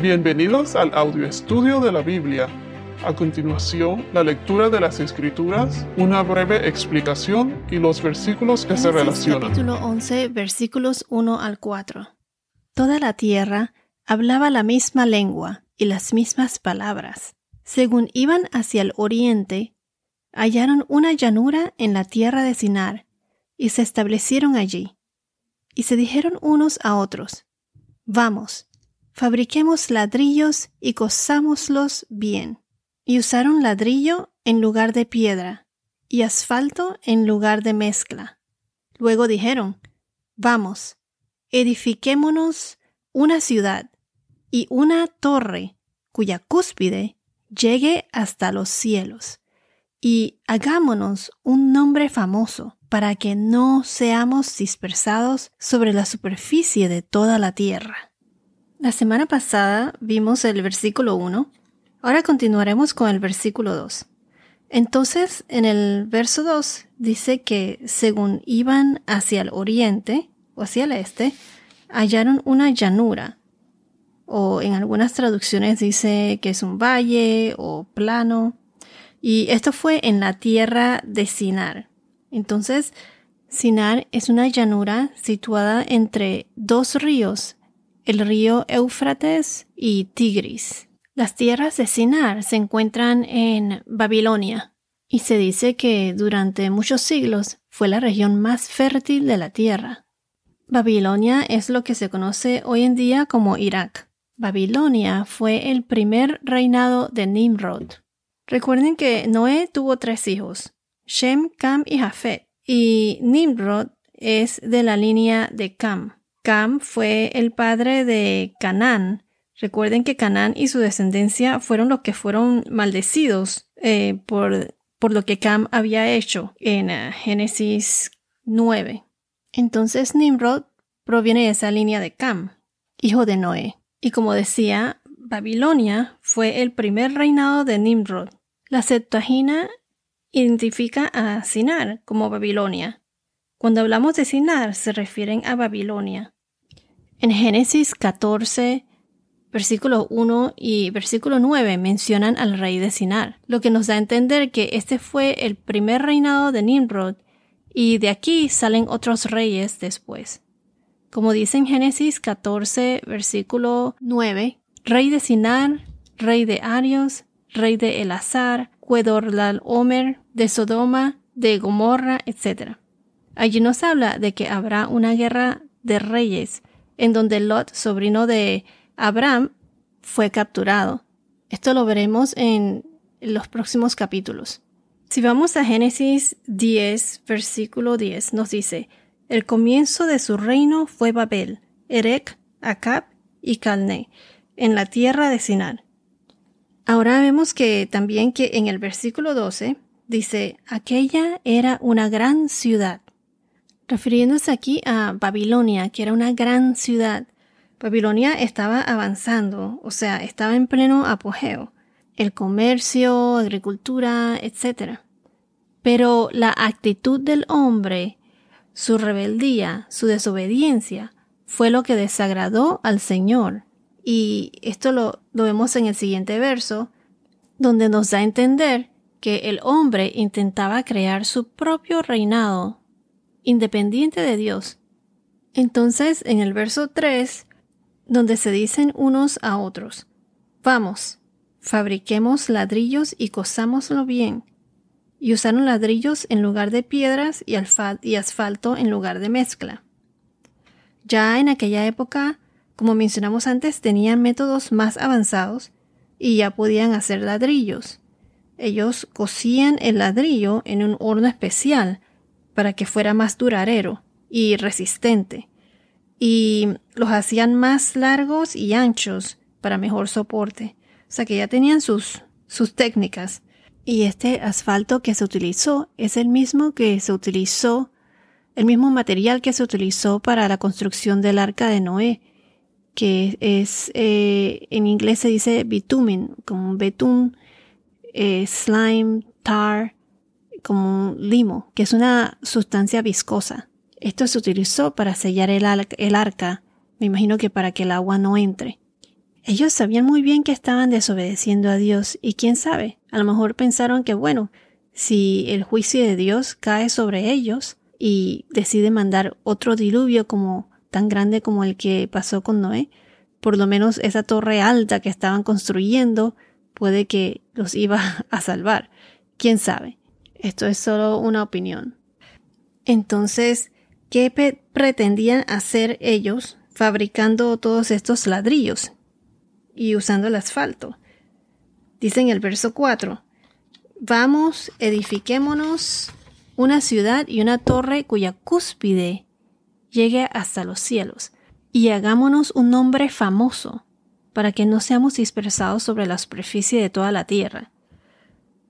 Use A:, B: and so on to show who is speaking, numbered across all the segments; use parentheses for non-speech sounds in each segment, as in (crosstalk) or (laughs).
A: Bienvenidos al audio estudio de la Biblia. A continuación, la lectura de las Escrituras, una breve explicación y los versículos que se relacionan.
B: Capítulo 11, versículos 1 al 4. Toda la tierra hablaba la misma lengua y las mismas palabras. Según iban hacia el oriente, hallaron una llanura en la tierra de Sinar y se establecieron allí. Y se dijeron unos a otros, Vamos, fabriquemos ladrillos y cosámoslos bien. Y usaron ladrillo en lugar de piedra, y asfalto en lugar de mezcla. Luego dijeron, Vamos, edifiquémonos una ciudad y una torre cuya cúspide llegue hasta los cielos, y hagámonos un nombre famoso para que no seamos dispersados sobre la superficie de toda la tierra. La semana pasada vimos el versículo 1, ahora continuaremos con el versículo 2. Entonces, en el verso 2 dice que según iban hacia el oriente o hacia el este, hallaron una llanura, o en algunas traducciones dice que es un valle o plano, y esto fue en la tierra de Sinar. Entonces, Sinar es una llanura situada entre dos ríos el río Éufrates y Tigris. Las tierras de Sinar se encuentran en Babilonia y se dice que durante muchos siglos fue la región más fértil de la tierra. Babilonia es lo que se conoce hoy en día como Irak. Babilonia fue el primer reinado de Nimrod. Recuerden que Noé tuvo tres hijos, Shem, Cam y Jafet, y Nimrod es de la línea de Cam. Cam fue el padre de Canaán. Recuerden que Canaán y su descendencia fueron los que fueron maldecidos eh, por, por, lo que Cam había hecho en eh, Génesis 9. Entonces Nimrod proviene de esa línea de Cam, hijo de Noé. Y como decía, Babilonia fue el primer reinado de Nimrod. La Septuagina identifica a Sinar como Babilonia. Cuando hablamos de Sinar se refieren a Babilonia. En Génesis 14, versículo 1 y versículo 9 mencionan al rey de Sinar, lo que nos da a entender que este fue el primer reinado de Nimrod y de aquí salen otros reyes después. Como dice en Génesis 14, versículo 9, rey de Sinar, rey de Arios, rey de Elazar, Cuedorlal Omer, de Sodoma, de Gomorra, etc. Allí nos habla de que habrá una guerra de reyes en donde Lot, sobrino de Abraham, fue capturado. Esto lo veremos en los próximos capítulos. Si vamos a Génesis 10, versículo 10, nos dice, el comienzo de su reino fue Babel, Erech, Acab y Calne, en la tierra de Sinar. Ahora vemos que también que en el versículo 12 dice, aquella era una gran ciudad refiriéndose aquí a Babilonia, que era una gran ciudad. Babilonia estaba avanzando, o sea, estaba en pleno apogeo. El comercio, agricultura, etc. Pero la actitud del hombre, su rebeldía, su desobediencia, fue lo que desagradó al Señor. Y esto lo, lo vemos en el siguiente verso, donde nos da a entender que el hombre intentaba crear su propio reinado independiente de Dios. Entonces, en el verso 3, donde se dicen unos a otros, vamos, fabriquemos ladrillos y cosámoslo bien. Y usaron ladrillos en lugar de piedras y, asfalto en lugar de mezcla. Ya en aquella época, como mencionamos antes, tenían métodos más avanzados y ya podían hacer ladrillos. Ellos cosían el ladrillo en un horno especial para que fuera más duradero y resistente, y los hacían más largos y anchos para mejor soporte. O sea que ya tenían sus, sus técnicas. Y este asfalto que se utilizó es el mismo que se utilizó, el mismo material que se utilizó para la construcción del arca de Noé, que es, eh, en inglés se dice bitumen, como betún, eh, slime, tar, como un limo, que es una sustancia viscosa. Esto se utilizó para sellar el, arca, me imagino que para que el agua no entre. Ellos sabían muy bien que estaban desobedeciendo a Dios y quién sabe, a lo mejor pensaron que bueno, si el juicio de Dios cae sobre ellos y decide mandar otro diluvio como tan grande como el que pasó con Noé, por lo menos esa torre alta que estaban construyendo puede que los iba (laughs) a salvar. ¿Quién sabe? Esto es solo una opinión. Entonces, ¿qué pretendían hacer ellos fabricando todos estos ladrillos y usando el asfalto? Dice en el verso 4, vamos, edifiquémonos una ciudad y una torre cuya cúspide llegue hasta los cielos y hagámonos un nombre famoso, para que no seamos dispersados sobre la superficie de toda la tierra.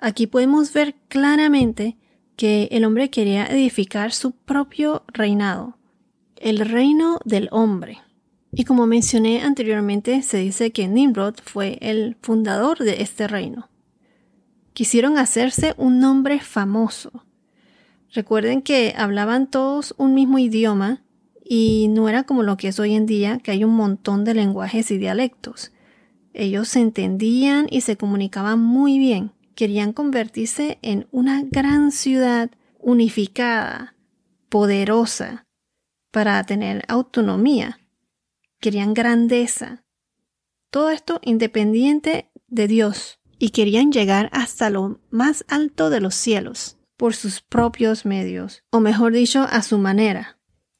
B: Aquí podemos ver claramente que el hombre quería edificar su propio reinado, el reino del hombre. Y como mencioné anteriormente, se dice que Nimrod fue el fundador de este reino. Quisieron hacerse un nombre famoso. Recuerden que hablaban todos un mismo idioma y no era como lo que es hoy en día, que hay un montón de lenguajes y dialectos. Ellos se entendían y se comunicaban muy bien. Querían convertirse en una gran ciudad unificada, poderosa, para tener autonomía. Querían grandeza. Todo esto independiente de Dios. Y querían llegar hasta lo más alto de los cielos, por sus propios medios, o mejor dicho, a su manera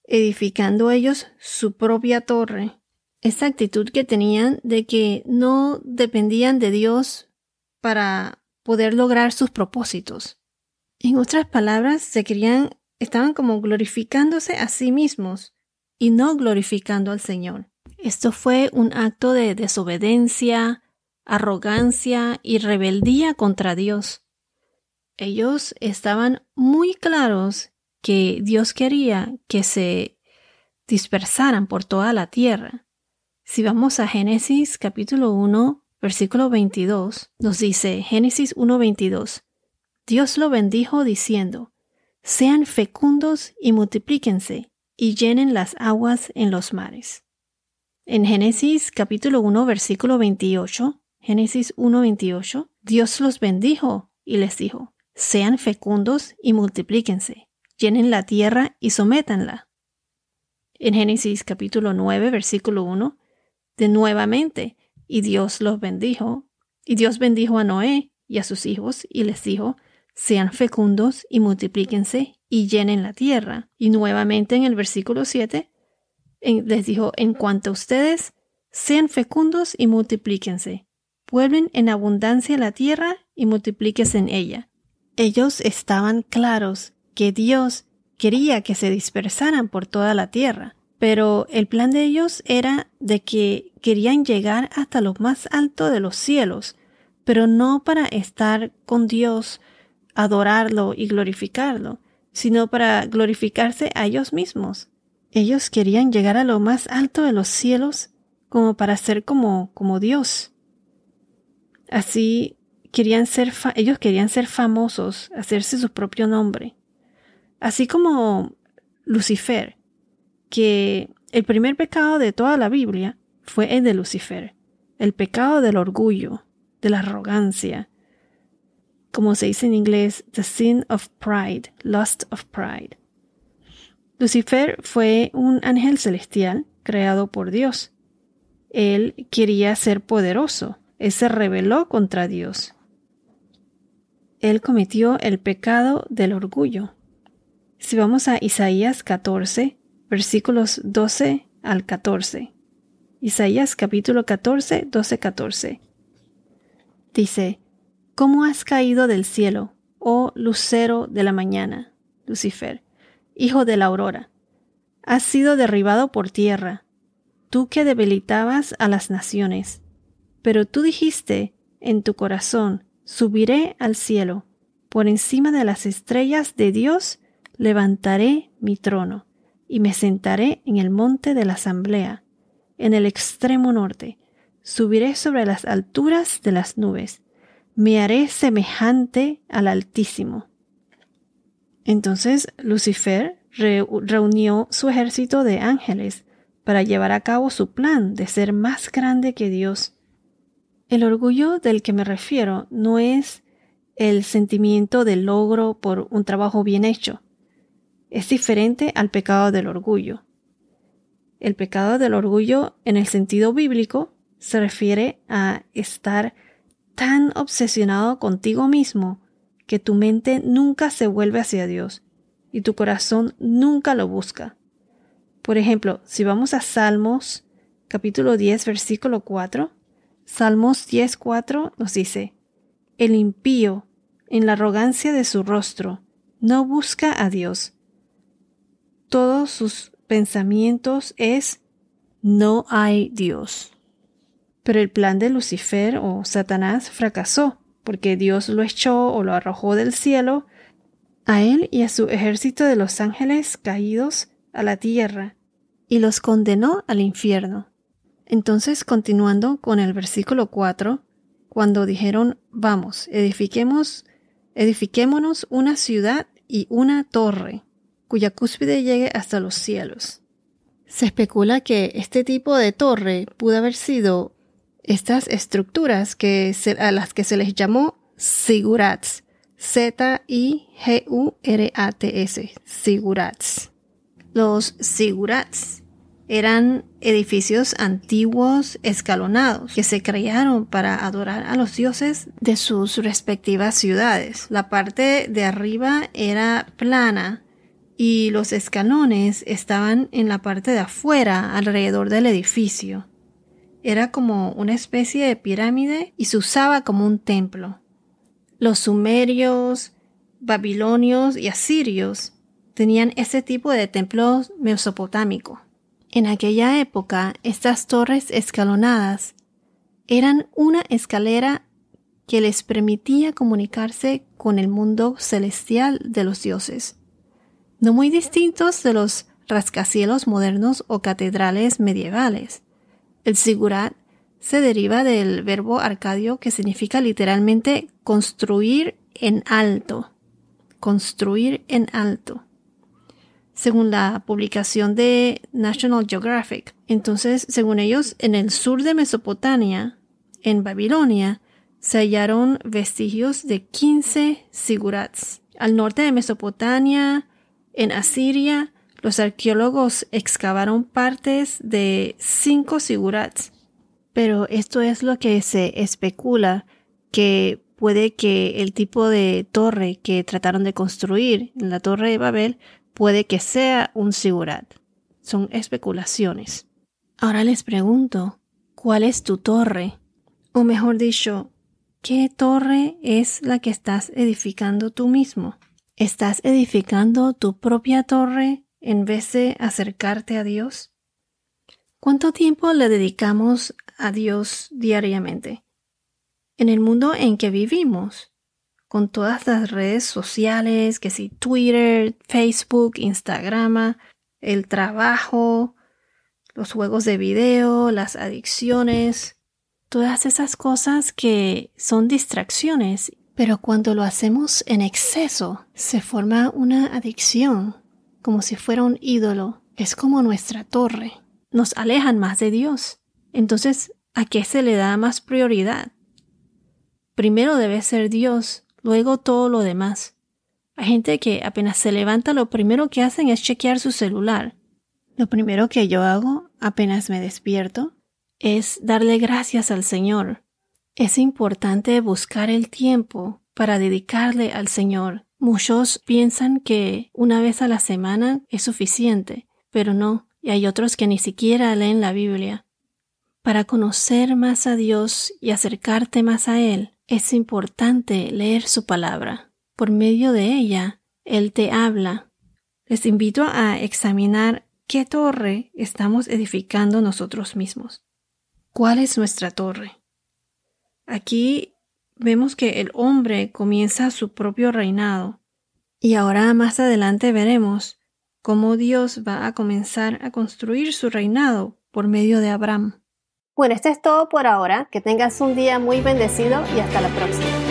B: edificando ellos su propia torre. Esa actitud que tenían de que no dependían de Dios para poder lograr sus propósitos. En otras palabras, se querían, estaban como glorificándose a sí mismos y no glorificando al Señor. Esto fue un acto de desobediencia, arrogancia y rebeldía contra Dios. Ellos estaban muy claros que Dios quería que se dispersaran por toda la tierra. Si vamos a Génesis capítulo 1, versículo 22, nos dice Génesis 1:22, Dios lo bendijo diciendo, sean fecundos y multiplíquense y llenen las aguas en los mares. En Génesis capítulo 1, versículo 28, Génesis 1:28, Dios los bendijo y les dijo, sean fecundos y multiplíquense llenen la tierra y sométanla. En Génesis capítulo 9, versículo 1, de nuevamente, y Dios los bendijo, y Dios bendijo a Noé y a sus hijos, y les dijo, sean fecundos y multiplíquense y llenen la tierra. Y nuevamente en el versículo 7, les dijo, en cuanto a ustedes, sean fecundos y multiplíquense, pueblen en abundancia la tierra y multiplíquense en ella. Ellos estaban claros que Dios quería que se dispersaran por toda la tierra, pero el plan de ellos era de que querían llegar hasta lo más alto de los cielos, pero no para estar con Dios, adorarlo y glorificarlo, sino para glorificarse a ellos mismos. Ellos querían llegar a lo más alto de los cielos como para ser como, como Dios. Así querían ser, ellos querían ser famosos, hacerse su propio nombre. Así como Lucifer, que el primer pecado de toda la Biblia fue el de Lucifer, el pecado del orgullo, de la arrogancia, como se dice en inglés, the sin of pride, lust of pride. Lucifer fue un ángel celestial creado por Dios. Él quería ser poderoso, él se rebeló contra Dios. Él cometió el pecado del orgullo. Si vamos a Isaías 14, versículos 12 al 14. Isaías capítulo 14, 12, 14. Dice, ¿Cómo has caído del cielo, oh lucero de la mañana, Lucifer, hijo de la aurora? Has sido derribado por tierra, tú que debilitabas a las naciones. Pero tú dijiste en tu corazón, subiré al cielo, por encima de las estrellas de Dios, levantaré mi trono y me sentaré en el monte de la asamblea, en el extremo norte. Subiré sobre las alturas de las nubes. Me haré semejante al Altísimo. Entonces Lucifer reunió su ejército de ángeles para llevar a cabo su plan de ser más grande que Dios. El orgullo del que me refiero no es el sentimiento de logro por un trabajo bien hecho. Es diferente al pecado del orgullo. El pecado del orgullo en el sentido bíblico se refiere a estar tan obsesionado contigo mismo que tu mente nunca se vuelve hacia Dios y tu corazón nunca lo busca. Por ejemplo, si vamos a Salmos capítulo 10 versículo 4, Salmos 10 4 nos dice, El impío, en la arrogancia de su rostro, no busca a Dios. Todos sus pensamientos es, no hay Dios. Pero el plan de Lucifer o Satanás fracasó, porque Dios lo echó o lo arrojó del cielo, a él y a su ejército de los ángeles caídos a la tierra, y los condenó al infierno. Entonces, continuando con el versículo 4, cuando dijeron, vamos, edifiquemos, edifiquémonos una ciudad y una torre, cuya cúspide llegue hasta los cielos. Se especula que este tipo de torre pudo haber sido estas estructuras que a las que se les llamó sigurats, Z-I-G-U-R-A-T-S, sigurats. Los sigurats eran edificios antiguos escalonados que se crearon para adorar a los dioses de sus respectivas ciudades. La parte de arriba era plana y los escalones estaban en la parte de afuera alrededor del edificio. Era como una especie de pirámide y se usaba como un templo. Los sumerios, babilonios y asirios tenían ese tipo de templos mesopotámicos. En aquella época, estas torres escalonadas eran una escalera que les permitía comunicarse con el mundo celestial de los dioses, no muy distintos de los rascacielos modernos o catedrales medievales. El sigurat se deriva del verbo arcadio que significa literalmente construir en alto. Construir en alto. Según la publicación de National Geographic. Entonces, según ellos, en el sur de Mesopotamia, en Babilonia, se hallaron vestigios de 15 sigurats. Al norte de Mesopotamia, en Asiria, los arqueólogos excavaron partes de cinco sigurats, pero esto es lo que se especula que puede que el tipo de torre que trataron de construir en la torre de Babel puede que sea un sigurat. Son especulaciones. Ahora les pregunto, ¿cuál es tu torre? O mejor dicho, ¿qué torre es la que estás edificando tú mismo? ¿Estás edificando tu propia torre en vez de acercarte a Dios? ¿Cuánto tiempo le dedicamos a Dios diariamente? En el mundo en que vivimos, con todas las redes sociales, que si Twitter, Facebook, Instagram, el trabajo, los juegos de video, las adicciones, todas esas cosas que son distracciones, pero cuando lo hacemos en exceso, se forma una adicción como si fuera un ídolo, es como nuestra torre. Nos alejan más de Dios. Entonces, ¿a qué se le da más prioridad? Primero debe ser Dios, luego todo lo demás. Hay gente que apenas se levanta, lo primero que hacen es chequear su celular. Lo primero que yo hago, apenas me despierto, es darle gracias al Señor. Es importante buscar el tiempo para dedicarle al Señor, Muchos piensan que una vez a la semana es suficiente, pero no, y hay otros que ni siquiera leen la Biblia. Para conocer más a Dios y acercarte más a Él, es importante leer su palabra. Por medio de ella, Él te habla. Les invito a examinar qué torre estamos edificando nosotros mismos. ¿Cuál es nuestra torre? Aquí vemos que el hombre comienza su propio reinado. Y ahora más adelante veremos cómo Dios va a comenzar a construir su reinado por medio de Abraham.
C: Bueno, esto es todo por ahora. Que tengas un día muy bendecido y hasta la próxima.